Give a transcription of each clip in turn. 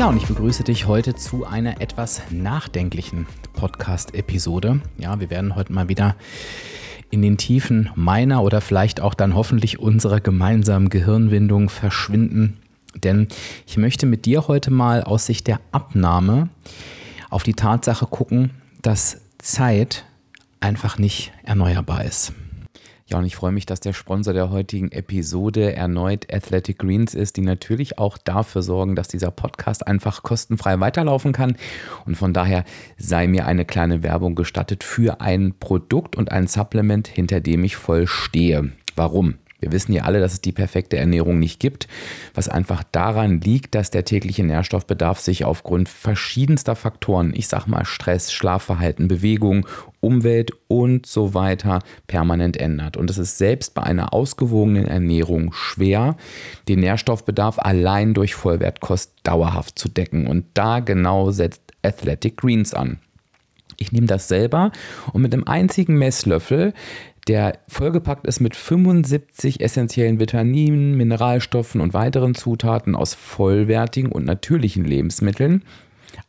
Ja, und ich begrüße dich heute zu einer etwas nachdenklichen Podcast-Episode. Ja, wir werden heute mal wieder in den Tiefen meiner oder vielleicht auch dann hoffentlich unserer gemeinsamen Gehirnwindung verschwinden. Denn ich möchte mit dir heute mal aus Sicht der Abnahme auf die Tatsache gucken, dass Zeit einfach nicht erneuerbar ist. Ja, und ich freue mich, dass der Sponsor der heutigen Episode erneut Athletic Greens ist, die natürlich auch dafür sorgen, dass dieser Podcast einfach kostenfrei weiterlaufen kann. Und von daher sei mir eine kleine Werbung gestattet für ein Produkt und ein Supplement, hinter dem ich voll stehe. Warum? Wir wissen ja alle, dass es die perfekte Ernährung nicht gibt, was einfach daran liegt, dass der tägliche Nährstoffbedarf sich aufgrund verschiedenster Faktoren, ich sag mal Stress, Schlafverhalten, Bewegung, Umwelt und so weiter permanent ändert. Und es ist selbst bei einer ausgewogenen Ernährung schwer, den Nährstoffbedarf allein durch Vollwertkost dauerhaft zu decken. Und da genau setzt Athletic Greens an. Ich nehme das selber und mit einem einzigen Messlöffel der vollgepackt ist mit 75 essentiellen Vitaminen, Mineralstoffen und weiteren Zutaten aus vollwertigen und natürlichen Lebensmitteln.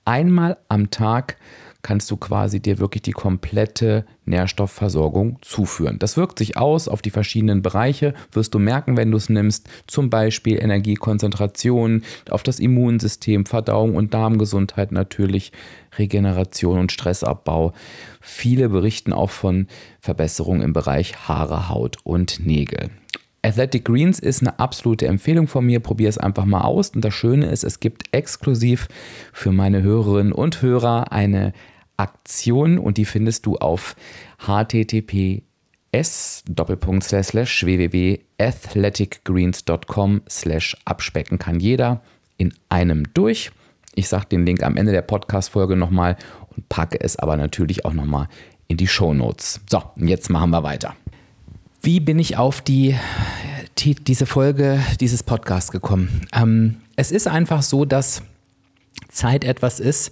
Einmal am Tag kannst du quasi dir wirklich die komplette Nährstoffversorgung zuführen. Das wirkt sich aus auf die verschiedenen Bereiche, wirst du merken, wenn du es nimmst, zum Beispiel Energiekonzentration, auf das Immunsystem, Verdauung und Darmgesundheit natürlich, Regeneration und Stressabbau. Viele berichten auch von Verbesserungen im Bereich Haare, Haut und Nägel. Athletic Greens ist eine absolute Empfehlung von mir. Probier es einfach mal aus. Und das Schöne ist, es gibt exklusiv für meine Hörerinnen und Hörer eine Aktion und die findest du auf https www.athleticgreens.com slash abspecken kann jeder in einem durch. Ich sage den Link am Ende der Podcast-Folge nochmal und packe es aber natürlich auch nochmal in die Show Notes. So, jetzt machen wir weiter. Wie bin ich auf die, die diese Folge dieses Podcasts gekommen? Ähm, es ist einfach so, dass Zeit etwas ist,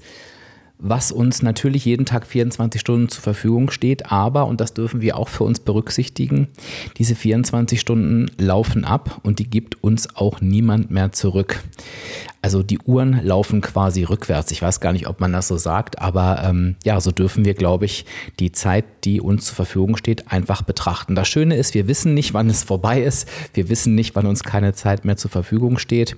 was uns natürlich jeden Tag 24 Stunden zur Verfügung steht, aber, und das dürfen wir auch für uns berücksichtigen, diese 24 Stunden laufen ab und die gibt uns auch niemand mehr zurück. Also die Uhren laufen quasi rückwärts. Ich weiß gar nicht, ob man das so sagt, aber ähm, ja, so dürfen wir, glaube ich, die Zeit, die uns zur Verfügung steht, einfach betrachten. Das Schöne ist, wir wissen nicht, wann es vorbei ist. Wir wissen nicht, wann uns keine Zeit mehr zur Verfügung steht.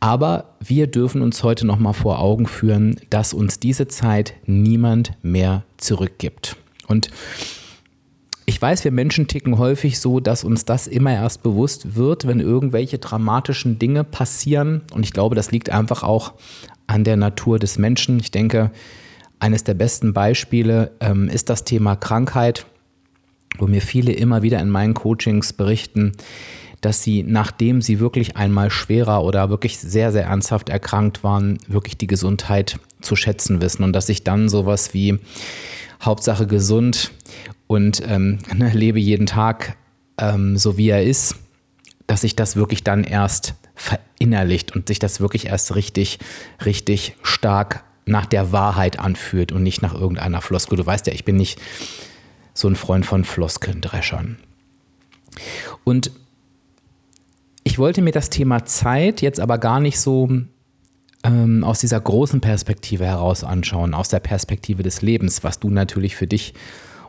Aber wir dürfen uns heute nochmal vor Augen führen, dass uns diese Zeit niemand mehr zurückgibt. Und ich weiß, wir Menschen ticken häufig so, dass uns das immer erst bewusst wird, wenn irgendwelche dramatischen Dinge passieren. Und ich glaube, das liegt einfach auch an der Natur des Menschen. Ich denke, eines der besten Beispiele ähm, ist das Thema Krankheit, wo mir viele immer wieder in meinen Coachings berichten, dass sie, nachdem sie wirklich einmal schwerer oder wirklich sehr, sehr ernsthaft erkrankt waren, wirklich die Gesundheit zu schätzen wissen und dass sich dann sowas wie Hauptsache gesund und ähm, ne, lebe jeden Tag ähm, so wie er ist, dass sich das wirklich dann erst verinnerlicht und sich das wirklich erst richtig, richtig stark nach der Wahrheit anfühlt und nicht nach irgendeiner Floskel. Du weißt ja, ich bin nicht so ein Freund von Floskelndreschern. Und ich wollte mir das Thema Zeit jetzt aber gar nicht so ähm, aus dieser großen Perspektive heraus anschauen, aus der Perspektive des Lebens, was du natürlich für dich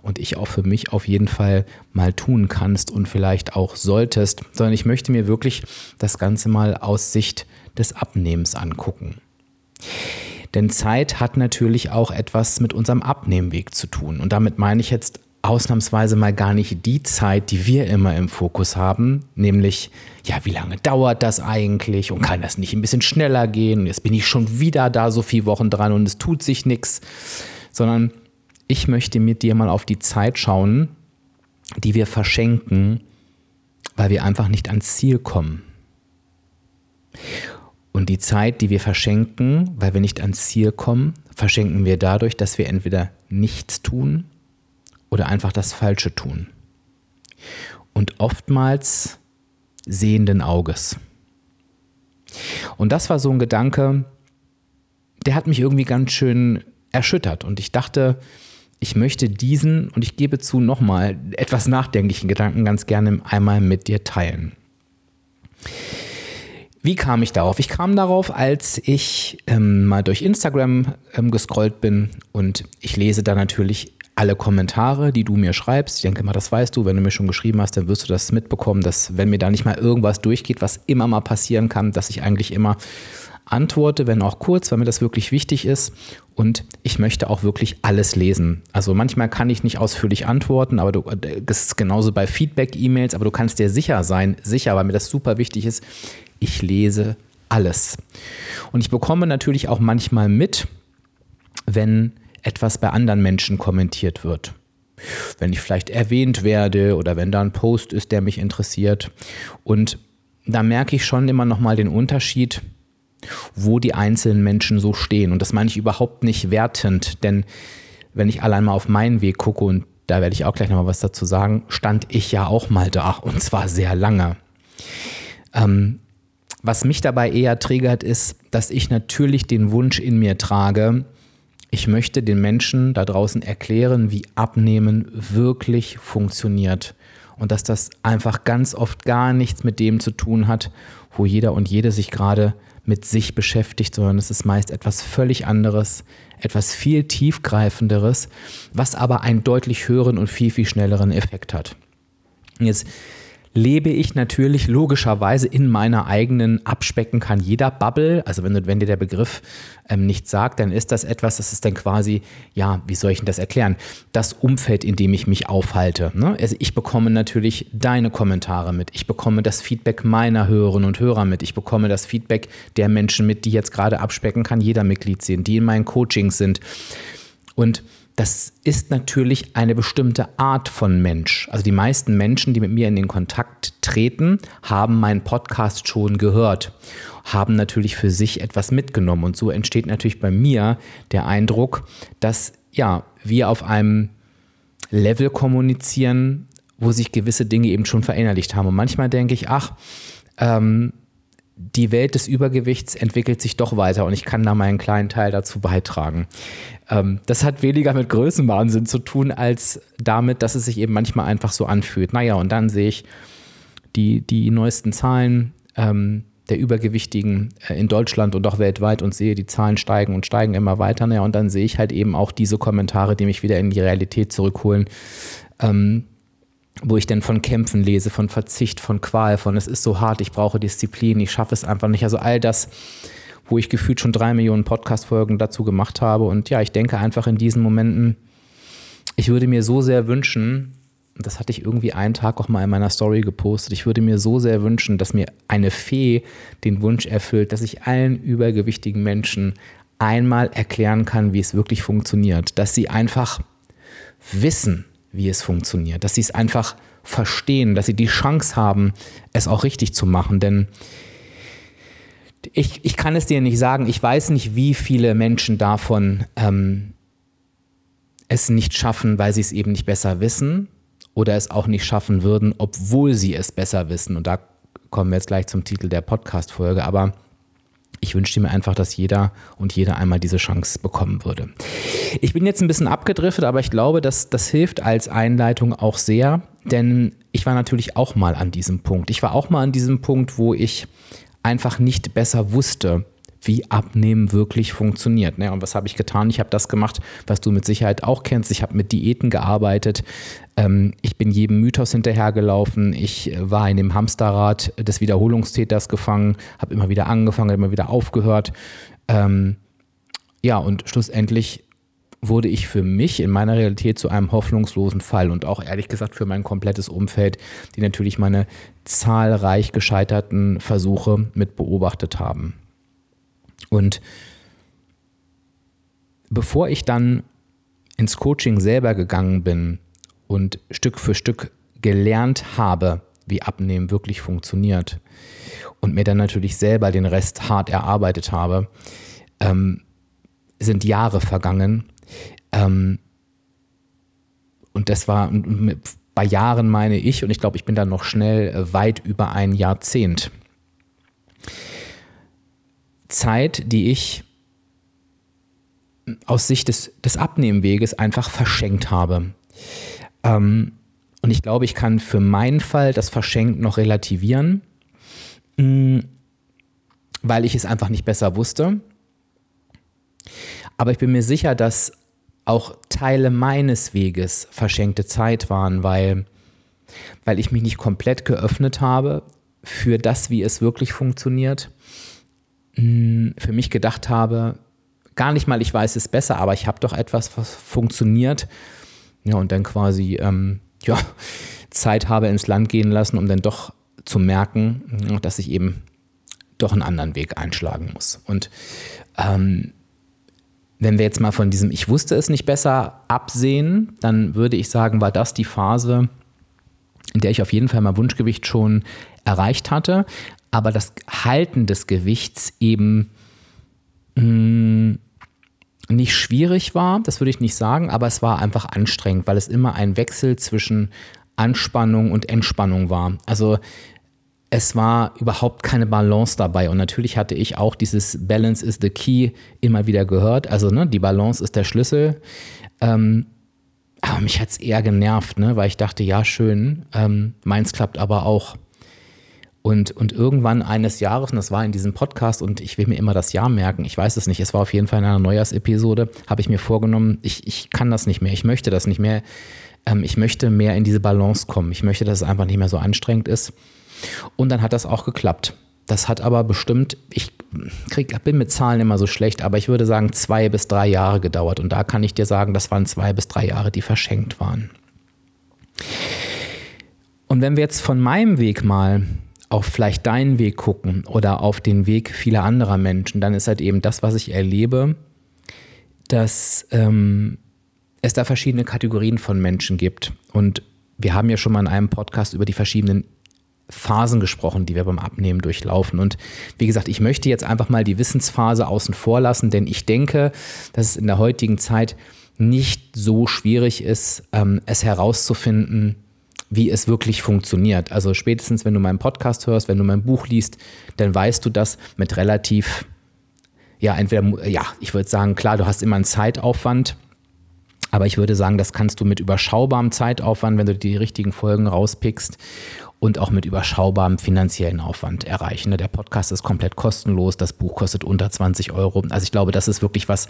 und ich auch für mich auf jeden Fall mal tun kannst und vielleicht auch solltest, sondern ich möchte mir wirklich das Ganze mal aus Sicht des Abnehmens angucken. Denn Zeit hat natürlich auch etwas mit unserem Abnehmweg zu tun. Und damit meine ich jetzt ausnahmsweise mal gar nicht die Zeit, die wir immer im Fokus haben, nämlich, ja, wie lange dauert das eigentlich und kann das nicht ein bisschen schneller gehen? Jetzt bin ich schon wieder da so viele Wochen dran und es tut sich nichts, sondern ich möchte mit dir mal auf die Zeit schauen, die wir verschenken, weil wir einfach nicht ans Ziel kommen. Und die Zeit, die wir verschenken, weil wir nicht ans Ziel kommen, verschenken wir dadurch, dass wir entweder nichts tun oder einfach das Falsche tun. Und oftmals sehenden Auges. Und das war so ein Gedanke, der hat mich irgendwie ganz schön erschüttert. Und ich dachte, ich möchte diesen, und ich gebe zu, nochmal etwas nachdenklichen Gedanken ganz gerne einmal mit dir teilen. Wie kam ich darauf? Ich kam darauf, als ich ähm, mal durch Instagram ähm, gescrollt bin und ich lese da natürlich alle Kommentare, die du mir schreibst. Ich denke mal, das weißt du, wenn du mir schon geschrieben hast, dann wirst du das mitbekommen, dass wenn mir da nicht mal irgendwas durchgeht, was immer mal passieren kann, dass ich eigentlich immer antworte, wenn auch kurz, weil mir das wirklich wichtig ist. Und ich möchte auch wirklich alles lesen. Also manchmal kann ich nicht ausführlich antworten, aber du, das ist genauso bei Feedback-E-Mails, aber du kannst dir sicher sein, sicher, weil mir das super wichtig ist, ich lese alles. Und ich bekomme natürlich auch manchmal mit, wenn etwas bei anderen Menschen kommentiert wird. Wenn ich vielleicht erwähnt werde oder wenn da ein Post ist, der mich interessiert. Und da merke ich schon immer noch mal den Unterschied, wo die einzelnen Menschen so stehen. Und das meine ich überhaupt nicht wertend, denn wenn ich allein mal auf meinen Weg gucke, und da werde ich auch gleich noch mal was dazu sagen, stand ich ja auch mal da und zwar sehr lange. Ähm, was mich dabei eher triggert, ist, dass ich natürlich den Wunsch in mir trage, ich möchte den Menschen da draußen erklären, wie Abnehmen wirklich funktioniert. Und dass das einfach ganz oft gar nichts mit dem zu tun hat, wo jeder und jede sich gerade mit sich beschäftigt, sondern es ist meist etwas völlig anderes, etwas viel tiefgreifenderes, was aber einen deutlich höheren und viel, viel schnelleren Effekt hat. Jetzt lebe ich natürlich logischerweise in meiner eigenen Abspecken kann jeder Bubble. Also wenn, wenn dir der Begriff ähm, nichts sagt, dann ist das etwas, das ist dann quasi, ja, wie soll ich denn das erklären? Das Umfeld, in dem ich mich aufhalte. Ne? Also ich bekomme natürlich deine Kommentare mit. Ich bekomme das Feedback meiner Hörerinnen und Hörer mit. Ich bekomme das Feedback der Menschen mit, die jetzt gerade abspecken kann jeder Mitglied sehen, die in meinen Coachings sind. Und das ist natürlich eine bestimmte Art von Mensch. Also die meisten Menschen, die mit mir in den Kontakt treten, haben meinen Podcast schon gehört, haben natürlich für sich etwas mitgenommen. Und so entsteht natürlich bei mir der Eindruck, dass ja, wir auf einem Level kommunizieren, wo sich gewisse Dinge eben schon verinnerlicht haben. Und manchmal denke ich, ach, ähm, die Welt des Übergewichts entwickelt sich doch weiter und ich kann da meinen kleinen Teil dazu beitragen. Ähm, das hat weniger mit Größenwahnsinn zu tun, als damit, dass es sich eben manchmal einfach so anfühlt. Naja, und dann sehe ich die, die neuesten Zahlen ähm, der Übergewichtigen äh, in Deutschland und auch weltweit und sehe, die Zahlen steigen und steigen immer weiter. Naja, und dann sehe ich halt eben auch diese Kommentare, die mich wieder in die Realität zurückholen. Ähm, wo ich dann von Kämpfen lese, von Verzicht, von Qual, von es ist so hart, ich brauche Disziplin, ich schaffe es einfach nicht. Also all das, wo ich gefühlt schon drei Millionen Podcast-Folgen dazu gemacht habe. Und ja, ich denke einfach in diesen Momenten, ich würde mir so sehr wünschen, das hatte ich irgendwie einen Tag auch mal in meiner Story gepostet, ich würde mir so sehr wünschen, dass mir eine Fee den Wunsch erfüllt, dass ich allen übergewichtigen Menschen einmal erklären kann, wie es wirklich funktioniert. Dass sie einfach wissen, wie es funktioniert, dass sie es einfach verstehen, dass sie die Chance haben, es auch richtig zu machen. Denn ich, ich kann es dir nicht sagen, ich weiß nicht, wie viele Menschen davon ähm, es nicht schaffen, weil sie es eben nicht besser wissen oder es auch nicht schaffen würden, obwohl sie es besser wissen. Und da kommen wir jetzt gleich zum Titel der Podcast-Folge. Aber ich wünschte mir einfach, dass jeder und jeder einmal diese Chance bekommen würde. Ich bin jetzt ein bisschen abgedriftet, aber ich glaube, dass das hilft als Einleitung auch sehr, denn ich war natürlich auch mal an diesem Punkt. Ich war auch mal an diesem Punkt, wo ich einfach nicht besser wusste, wie Abnehmen wirklich funktioniert. Ne? Und was habe ich getan? Ich habe das gemacht, was du mit Sicherheit auch kennst. Ich habe mit Diäten gearbeitet. Ähm, ich bin jedem Mythos hinterhergelaufen. Ich war in dem Hamsterrad des Wiederholungstäters gefangen, habe immer wieder angefangen, immer wieder aufgehört. Ähm, ja, und schlussendlich wurde ich für mich in meiner Realität zu einem hoffnungslosen Fall und auch ehrlich gesagt für mein komplettes Umfeld, die natürlich meine zahlreich gescheiterten Versuche mit beobachtet haben. Und bevor ich dann ins Coaching selber gegangen bin und Stück für Stück gelernt habe, wie Abnehmen wirklich funktioniert und mir dann natürlich selber den Rest hart erarbeitet habe, ähm, sind Jahre vergangen. Ähm, und das war bei Jahren meine ich, und ich glaube, ich bin da noch schnell äh, weit über ein Jahrzehnt. Zeit, die ich aus Sicht des, des Abnehmweges einfach verschenkt habe. Ähm, und ich glaube, ich kann für meinen Fall das Verschenkt noch relativieren, mm, weil ich es einfach nicht besser wusste. Aber ich bin mir sicher, dass auch Teile meines Weges verschenkte Zeit waren, weil, weil ich mich nicht komplett geöffnet habe für das, wie es wirklich funktioniert. Mm, für mich gedacht habe, gar nicht mal, ich weiß es besser, aber ich habe doch etwas, was funktioniert. Ja, und dann quasi, ähm, ja, Zeit habe ins Land gehen lassen, um dann doch zu merken, dass ich eben doch einen anderen Weg einschlagen muss. Und ähm, wenn wir jetzt mal von diesem Ich wusste es nicht besser absehen, dann würde ich sagen, war das die Phase, in der ich auf jeden Fall mein Wunschgewicht schon erreicht hatte, aber das Halten des Gewichts eben mh, mm, nicht schwierig war, das würde ich nicht sagen, aber es war einfach anstrengend, weil es immer ein Wechsel zwischen Anspannung und Entspannung war. Also es war überhaupt keine Balance dabei. Und natürlich hatte ich auch dieses Balance is the key immer wieder gehört. Also ne, die Balance ist der Schlüssel. Ähm, aber mich hat es eher genervt, ne, weil ich dachte, ja, schön, ähm, meins klappt aber auch. Und, und irgendwann eines Jahres, und das war in diesem Podcast, und ich will mir immer das Jahr merken, ich weiß es nicht, es war auf jeden Fall in einer Neujahrsepisode, habe ich mir vorgenommen, ich, ich kann das nicht mehr, ich möchte das nicht mehr. Ähm, ich möchte mehr in diese Balance kommen. Ich möchte, dass es einfach nicht mehr so anstrengend ist. Und dann hat das auch geklappt. Das hat aber bestimmt, ich krieg, bin mit Zahlen immer so schlecht, aber ich würde sagen zwei bis drei Jahre gedauert. Und da kann ich dir sagen, das waren zwei bis drei Jahre, die verschenkt waren. Und wenn wir jetzt von meinem Weg mal auf vielleicht deinen Weg gucken oder auf den Weg vieler anderer Menschen, dann ist halt eben das, was ich erlebe, dass ähm, es da verschiedene Kategorien von Menschen gibt. Und wir haben ja schon mal in einem Podcast über die verschiedenen Phasen gesprochen, die wir beim Abnehmen durchlaufen. Und wie gesagt, ich möchte jetzt einfach mal die Wissensphase außen vor lassen, denn ich denke, dass es in der heutigen Zeit nicht so schwierig ist, ähm, es herauszufinden, wie es wirklich funktioniert. Also spätestens, wenn du meinen Podcast hörst, wenn du mein Buch liest, dann weißt du das mit relativ, ja, entweder, ja, ich würde sagen, klar, du hast immer einen Zeitaufwand, aber ich würde sagen, das kannst du mit überschaubarem Zeitaufwand, wenn du die richtigen Folgen rauspickst und auch mit überschaubarem finanziellen Aufwand erreichen. Der Podcast ist komplett kostenlos, das Buch kostet unter 20 Euro. Also ich glaube, das ist wirklich was,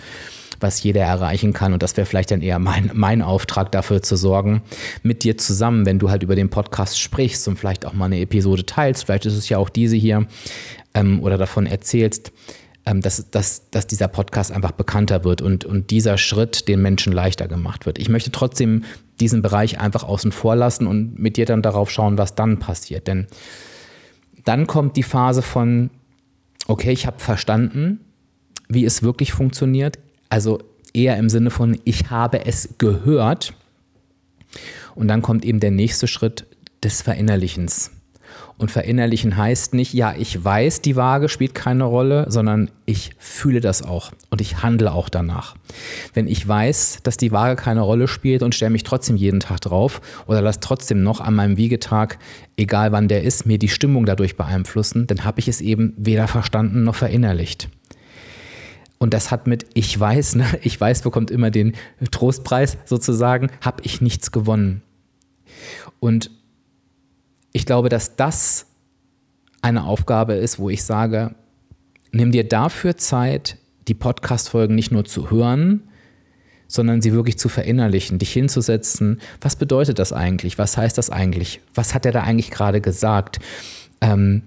was jeder erreichen kann und das wäre vielleicht dann eher mein, mein Auftrag dafür zu sorgen, mit dir zusammen, wenn du halt über den Podcast sprichst und vielleicht auch mal eine Episode teilst, vielleicht ist es ja auch diese hier ähm, oder davon erzählst, dass, dass, dass dieser Podcast einfach bekannter wird und, und dieser Schritt den Menschen leichter gemacht wird. Ich möchte trotzdem diesen Bereich einfach außen vor lassen und mit dir dann darauf schauen, was dann passiert. Denn dann kommt die Phase von, okay, ich habe verstanden, wie es wirklich funktioniert. Also eher im Sinne von, ich habe es gehört. Und dann kommt eben der nächste Schritt des Verinnerlichens. Und verinnerlichen heißt nicht, ja, ich weiß, die Waage spielt keine Rolle, sondern ich fühle das auch und ich handle auch danach. Wenn ich weiß, dass die Waage keine Rolle spielt und stelle mich trotzdem jeden Tag drauf oder lasse trotzdem noch an meinem Wiegetag, egal wann der ist, mir die Stimmung dadurch beeinflussen, dann habe ich es eben weder verstanden noch verinnerlicht. Und das hat mit ich weiß, ne, ich weiß bekommt immer den Trostpreis sozusagen, habe ich nichts gewonnen. Und ich glaube, dass das eine Aufgabe ist, wo ich sage, nimm dir dafür Zeit, die Podcast-Folgen nicht nur zu hören, sondern sie wirklich zu verinnerlichen, dich hinzusetzen. Was bedeutet das eigentlich? Was heißt das eigentlich? Was hat er da eigentlich gerade gesagt? Ähm,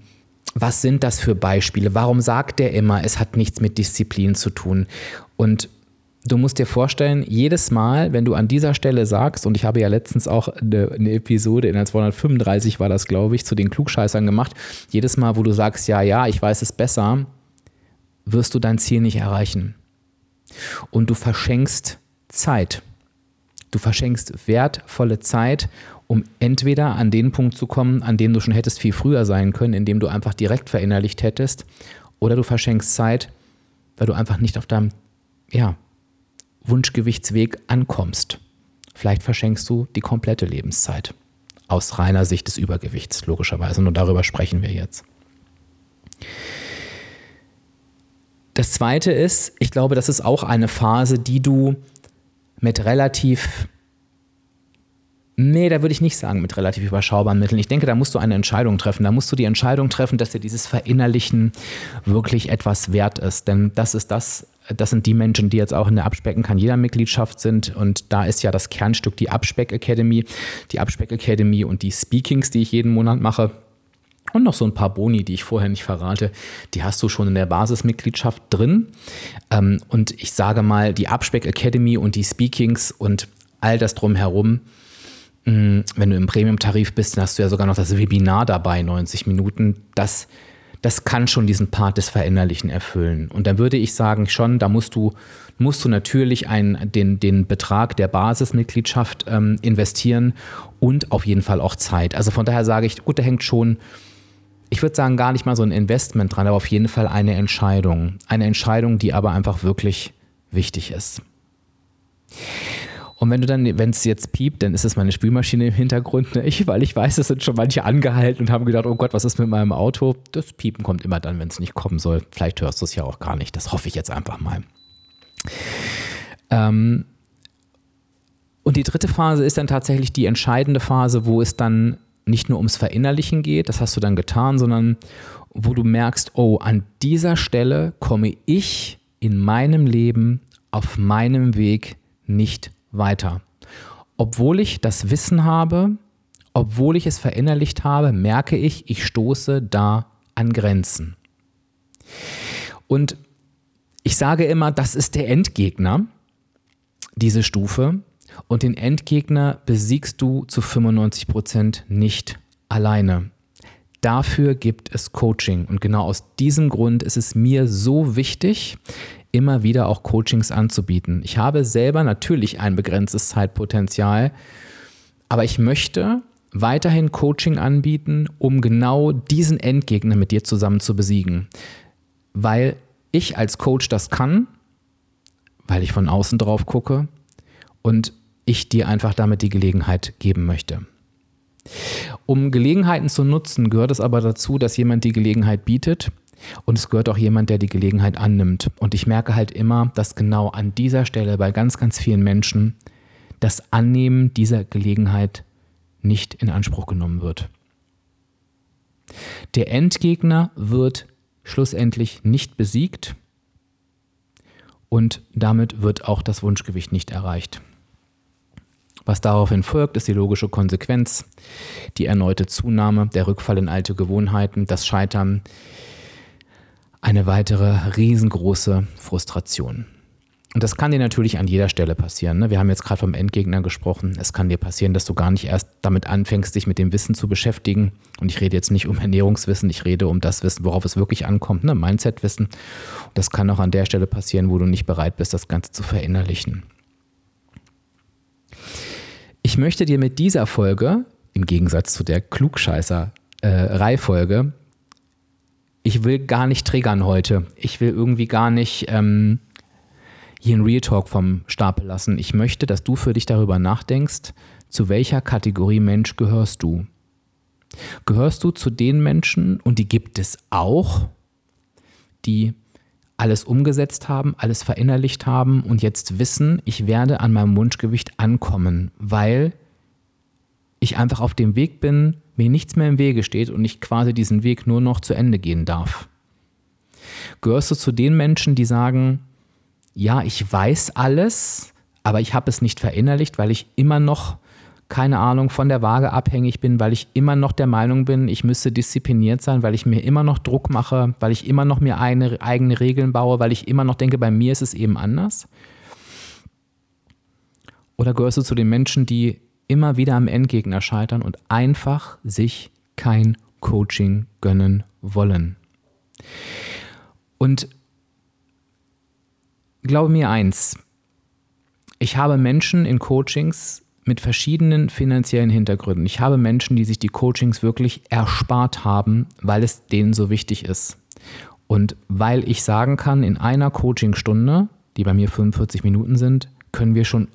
was sind das für Beispiele? Warum sagt er immer, es hat nichts mit Disziplin zu tun? Und Du musst dir vorstellen, jedes Mal, wenn du an dieser Stelle sagst, und ich habe ja letztens auch eine, eine Episode in der 235 war das, glaube ich, zu den Klugscheißern gemacht, jedes Mal, wo du sagst, ja, ja, ich weiß es besser, wirst du dein Ziel nicht erreichen. Und du verschenkst Zeit. Du verschenkst wertvolle Zeit, um entweder an den Punkt zu kommen, an dem du schon hättest viel früher sein können, indem du einfach direkt verinnerlicht hättest, oder du verschenkst Zeit, weil du einfach nicht auf deinem, ja, Wunschgewichtsweg ankommst. vielleicht verschenkst du die komplette Lebenszeit. Aus reiner Sicht des Übergewichts, logischerweise. Und darüber sprechen wir jetzt. Das zweite ist, ich glaube, das ist auch eine Phase, die du mit relativ Nee, da würde ich nicht sagen mit relativ überschaubaren Mitteln. Ich denke, da musst du eine Entscheidung treffen. Da musst du die Entscheidung treffen, dass dir dieses Verinnerlichen wirklich etwas wert ist. Denn das ist das, das sind die Menschen, die jetzt auch in der Abspecken kann jeder Mitgliedschaft sind. Und da ist ja das Kernstück die Abspeck Academy. Die Abspeck Academy und die Speakings, die ich jeden Monat mache. Und noch so ein paar Boni, die ich vorher nicht verrate, die hast du schon in der Basismitgliedschaft drin. Ähm, und ich sage mal, die Abspeck Academy und die Speakings und all das drumherum, wenn du im Premium-Tarif bist, dann hast du ja sogar noch das Webinar dabei, 90 Minuten. Das, das kann schon diesen Part des Verinnerlichen erfüllen. Und dann würde ich sagen, schon, da musst du, musst du natürlich einen, den, den Betrag der Basismitgliedschaft ähm, investieren und auf jeden Fall auch Zeit. Also von daher sage ich, gut, da hängt schon, ich würde sagen, gar nicht mal so ein Investment dran, aber auf jeden Fall eine Entscheidung. Eine Entscheidung, die aber einfach wirklich wichtig ist. Und wenn du dann, wenn es jetzt piept, dann ist es meine Spülmaschine im Hintergrund, ne? ich, weil ich weiß, es sind schon manche angehalten und haben gedacht, oh Gott, was ist mit meinem Auto? Das Piepen kommt immer dann, wenn es nicht kommen soll. Vielleicht hörst du es ja auch gar nicht. Das hoffe ich jetzt einfach mal. Ähm, und die dritte Phase ist dann tatsächlich die entscheidende Phase, wo es dann nicht nur ums Verinnerlichen geht, das hast du dann getan, sondern wo du merkst, oh, an dieser Stelle komme ich in meinem Leben auf meinem Weg nicht weiter. Obwohl ich das Wissen habe, obwohl ich es verinnerlicht habe, merke ich, ich stoße da an Grenzen. Und ich sage immer, das ist der Endgegner, diese Stufe. Und den Endgegner besiegst du zu 95 Prozent nicht alleine. Dafür gibt es Coaching. Und genau aus diesem Grund ist es mir so wichtig, immer wieder auch Coachings anzubieten. Ich habe selber natürlich ein begrenztes Zeitpotenzial, aber ich möchte weiterhin Coaching anbieten, um genau diesen Endgegner mit dir zusammen zu besiegen. Weil ich als Coach das kann, weil ich von außen drauf gucke und ich dir einfach damit die Gelegenheit geben möchte. Um Gelegenheiten zu nutzen, gehört es aber dazu, dass jemand die Gelegenheit bietet und es gehört auch jemand, der die Gelegenheit annimmt. Und ich merke halt immer, dass genau an dieser Stelle bei ganz, ganz vielen Menschen das Annehmen dieser Gelegenheit nicht in Anspruch genommen wird. Der Endgegner wird schlussendlich nicht besiegt und damit wird auch das Wunschgewicht nicht erreicht. Was daraufhin folgt, ist die logische Konsequenz, die erneute Zunahme, der Rückfall in alte Gewohnheiten, das Scheitern, eine weitere riesengroße Frustration. Und das kann dir natürlich an jeder Stelle passieren. Ne? Wir haben jetzt gerade vom Endgegner gesprochen. Es kann dir passieren, dass du gar nicht erst damit anfängst, dich mit dem Wissen zu beschäftigen. Und ich rede jetzt nicht um Ernährungswissen, ich rede um das Wissen, worauf es wirklich ankommt, ne? Mindset-Wissen. Das kann auch an der Stelle passieren, wo du nicht bereit bist, das Ganze zu verinnerlichen. Ich möchte dir mit dieser Folge, im Gegensatz zu der Klugscheißer-Reifolge, äh, ich will gar nicht triggern heute. Ich will irgendwie gar nicht ähm, hier einen Real Talk vom Stapel lassen. Ich möchte, dass du für dich darüber nachdenkst, zu welcher Kategorie Mensch gehörst du? Gehörst du zu den Menschen, und die gibt es auch, die alles umgesetzt haben, alles verinnerlicht haben und jetzt wissen, ich werde an meinem Wunschgewicht ankommen, weil ich einfach auf dem Weg bin, mir nichts mehr im Wege steht und ich quasi diesen Weg nur noch zu Ende gehen darf. Gehörst du zu den Menschen, die sagen, ja, ich weiß alles, aber ich habe es nicht verinnerlicht, weil ich immer noch, keine Ahnung, von der Waage abhängig bin, weil ich immer noch der Meinung bin, ich müsste diszipliniert sein, weil ich mir immer noch Druck mache, weil ich immer noch mir eine, eigene Regeln baue, weil ich immer noch denke, bei mir ist es eben anders? Oder gehörst du zu den Menschen, die immer wieder am Endgegner scheitern und einfach sich kein Coaching gönnen wollen. Und glaube mir eins, ich habe Menschen in Coachings mit verschiedenen finanziellen Hintergründen. Ich habe Menschen, die sich die Coachings wirklich erspart haben, weil es denen so wichtig ist. Und weil ich sagen kann, in einer Coachingstunde, die bei mir 45 Minuten sind, können wir schon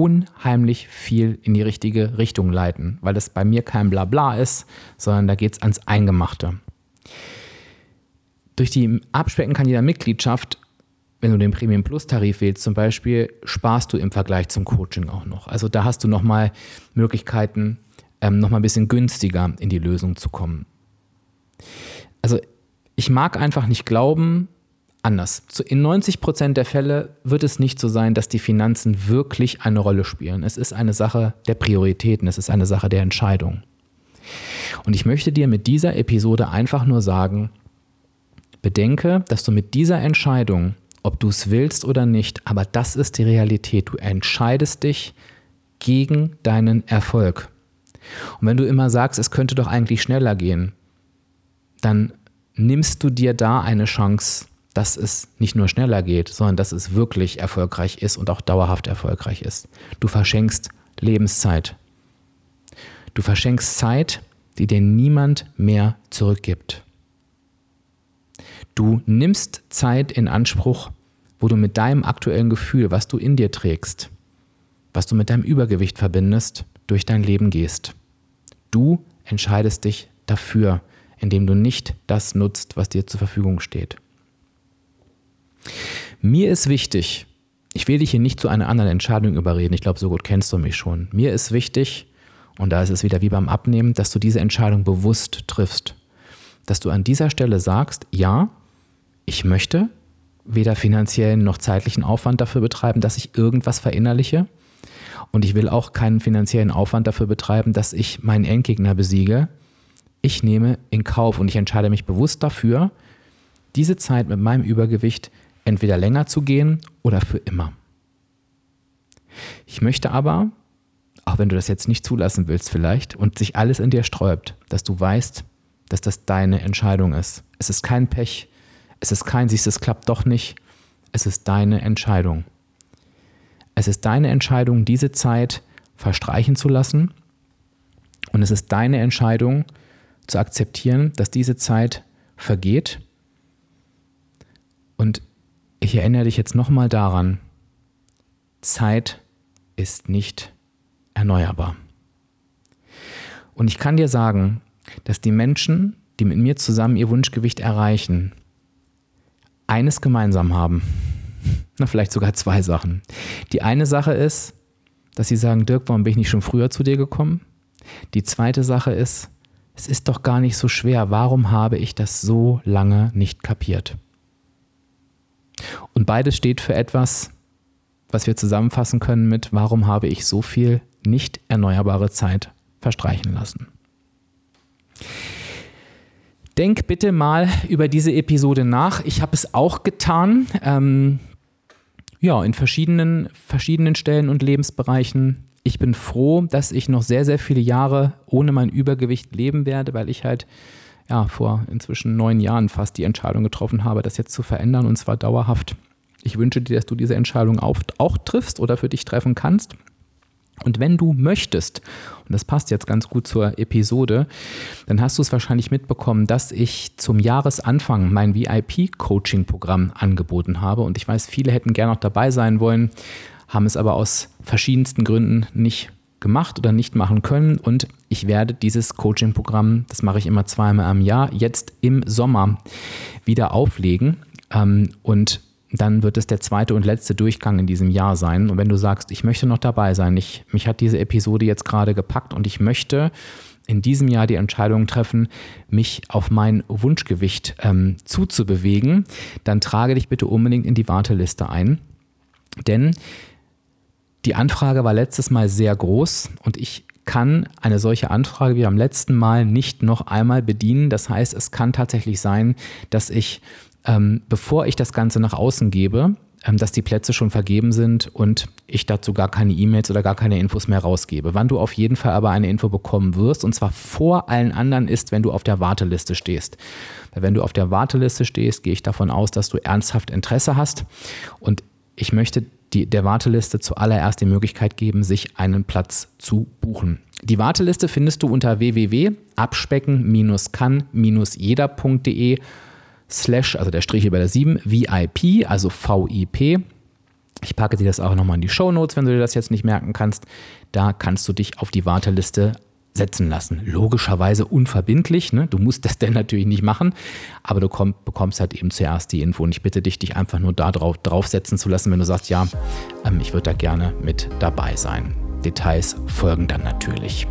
unheimlich viel in die richtige Richtung leiten, weil das bei mir kein Blabla ist, sondern da geht es ans Eingemachte. Durch die Abspecken kann jeder Mitgliedschaft, wenn du den Premium Plus Tarif wählst zum Beispiel, sparst du im Vergleich zum Coaching auch noch. Also da hast du nochmal Möglichkeiten, ähm, nochmal ein bisschen günstiger in die Lösung zu kommen. Also ich mag einfach nicht glauben, anders. In 90 Prozent der Fälle wird es nicht so sein, dass die Finanzen wirklich eine Rolle spielen. Es ist eine Sache der Prioritäten, es ist eine Sache der Entscheidung. Und ich möchte dir mit dieser Episode einfach nur sagen, bedenke, dass du mit dieser Entscheidung, ob du es willst oder nicht, aber das ist die Realität, du entscheidest dich gegen deinen Erfolg. Und wenn du immer sagst, es könnte doch eigentlich schneller gehen, dann nimmst du dir da eine Chance, dass es nicht nur schneller geht, sondern dass es wirklich erfolgreich ist und auch dauerhaft erfolgreich ist. Du verschenkst Lebenszeit. Du verschenkst Zeit, die dir niemand mehr zurückgibt. Du nimmst Zeit in Anspruch, wo du mit deinem aktuellen Gefühl, was du in dir trägst, was du mit deinem Übergewicht verbindest, durch dein Leben gehst. Du entscheidest dich dafür, indem du nicht das nutzt, was dir zur Verfügung steht. Mir ist wichtig, ich will dich hier nicht zu einer anderen Entscheidung überreden, ich glaube, so gut kennst du mich schon. Mir ist wichtig, und da ist es wieder wie beim Abnehmen, dass du diese Entscheidung bewusst triffst. Dass du an dieser Stelle sagst, ja, ich möchte weder finanziellen noch zeitlichen Aufwand dafür betreiben, dass ich irgendwas verinnerliche. Und ich will auch keinen finanziellen Aufwand dafür betreiben, dass ich meinen Endgegner besiege. Ich nehme in Kauf und ich entscheide mich bewusst dafür, diese Zeit mit meinem Übergewicht entweder länger zu gehen oder für immer. Ich möchte aber, auch wenn du das jetzt nicht zulassen willst vielleicht und sich alles in dir sträubt, dass du weißt, dass das deine Entscheidung ist. Es ist kein Pech, es ist kein, siehst es klappt doch nicht, es ist deine Entscheidung. Es ist deine Entscheidung, diese Zeit verstreichen zu lassen und es ist deine Entscheidung zu akzeptieren, dass diese Zeit vergeht ich erinnere dich jetzt nochmal daran, Zeit ist nicht erneuerbar. Und ich kann dir sagen, dass die Menschen, die mit mir zusammen ihr Wunschgewicht erreichen, eines gemeinsam haben. Na, vielleicht sogar zwei Sachen. Die eine Sache ist, dass sie sagen, Dirk, warum bin ich nicht schon früher zu dir gekommen? Die zweite Sache ist, es ist doch gar nicht so schwer. Warum habe ich das so lange nicht kapiert? Und beides steht für etwas, was wir zusammenfassen können mit, warum habe ich so viel nicht erneuerbare Zeit verstreichen lassen. Denk bitte mal über diese Episode nach. Ich habe es auch getan. Ähm, ja, in verschiedenen, verschiedenen Stellen und Lebensbereichen. Ich bin froh, dass ich noch sehr, sehr viele Jahre ohne mein Übergewicht leben werde, weil ich halt ja, vor inzwischen neun Jahren fast die Entscheidung getroffen habe, das jetzt zu verändern und zwar dauerhaft. Ich wünsche dir, dass du diese Entscheidung auch, auch triffst oder für dich treffen kannst. Und wenn du möchtest, und das passt jetzt ganz gut zur Episode, dann hast du es wahrscheinlich mitbekommen, dass ich zum Jahresanfang mein VIP-Coaching-Programm angeboten habe. Und ich weiß, viele hätten gerne noch dabei sein wollen, haben es aber aus verschiedensten Gründen nicht gemacht oder nicht machen können. Und ich werde dieses Coaching-Programm, das mache ich immer zweimal im Jahr, jetzt im Sommer wieder auflegen. Ähm, und dann wird es der zweite und letzte Durchgang in diesem Jahr sein. Und wenn du sagst, ich möchte noch dabei sein, ich, mich hat diese Episode jetzt gerade gepackt und ich möchte in diesem Jahr die Entscheidung treffen, mich auf mein Wunschgewicht ähm, zuzubewegen, dann trage dich bitte unbedingt in die Warteliste ein. Denn die Anfrage war letztes Mal sehr groß und ich kann eine solche Anfrage wie am letzten Mal nicht noch einmal bedienen. Das heißt, es kann tatsächlich sein, dass ich, ähm, bevor ich das Ganze nach außen gebe, ähm, dass die Plätze schon vergeben sind und ich dazu gar keine E-Mails oder gar keine Infos mehr rausgebe. Wann du auf jeden Fall aber eine Info bekommen wirst, und zwar vor allen anderen, ist, wenn du auf der Warteliste stehst. Weil wenn du auf der Warteliste stehst, gehe ich davon aus, dass du ernsthaft Interesse hast. Und ich möchte die, der Warteliste zuallererst die Möglichkeit geben, sich einen Platz zu buchen. Die Warteliste findest du unter www.abspecken-kann-jeder.de slash, also der Strich über der 7, VIP, also VIP. Ich packe dir das auch nochmal in die Show Notes, wenn du dir das jetzt nicht merken kannst. Da kannst du dich auf die Warteliste setzen lassen. Logischerweise unverbindlich. Ne? Du musst das denn natürlich nicht machen, aber du komm, bekommst halt eben zuerst die Info. Und ich bitte dich, dich einfach nur da drauf, draufsetzen zu lassen, wenn du sagst, ja, ähm, ich würde da gerne mit dabei sein. Details folgen dann natürlich.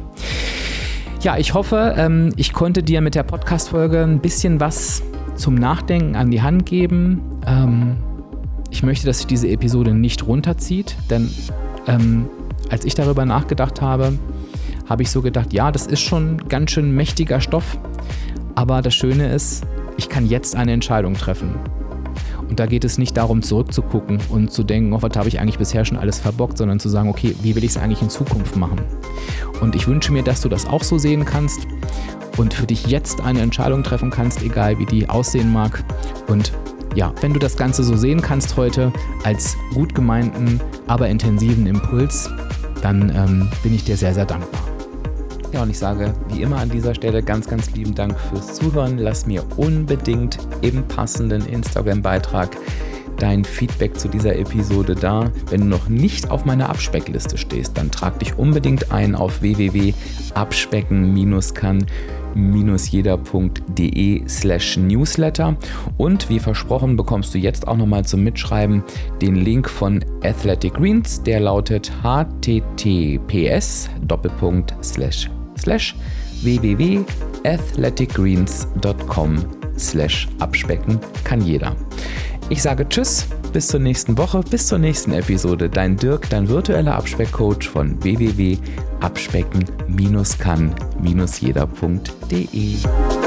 Ja, ich hoffe, ähm, ich konnte dir mit der Podcast-Folge ein bisschen was zum Nachdenken an die Hand geben. Ähm, ich möchte, dass sich diese Episode nicht runterzieht, denn ähm, als ich darüber nachgedacht habe, habe ich so gedacht, ja, das ist schon ganz schön mächtiger Stoff, aber das Schöne ist, ich kann jetzt eine Entscheidung treffen. Und da geht es nicht darum, zurückzugucken und zu denken, oh, was habe ich eigentlich bisher schon alles verbockt, sondern zu sagen, okay, wie will ich es eigentlich in Zukunft machen? Und ich wünsche mir, dass du das auch so sehen kannst und für dich jetzt eine Entscheidung treffen kannst, egal wie die aussehen mag. Und ja, wenn du das Ganze so sehen kannst heute als gut gemeinten, aber intensiven Impuls, dann ähm, bin ich dir sehr, sehr dankbar. Ja, und ich sage wie immer an dieser Stelle ganz, ganz lieben Dank fürs Zuhören. Lass mir unbedingt im passenden Instagram-Beitrag dein Feedback zu dieser Episode da. Wenn du noch nicht auf meiner Abspeckliste stehst, dann trag dich unbedingt ein auf www.abspecken-kann-jeder.de slash newsletter und wie versprochen bekommst du jetzt auch nochmal zum Mitschreiben den Link von Athletic Greens, der lautet https slash www.athleticgreens.com slash abspecken kann jeder. Ich sage Tschüss, bis zur nächsten Woche, bis zur nächsten Episode. Dein Dirk, dein virtueller Abspeckcoach von www.abspecken-kann-jeder.de.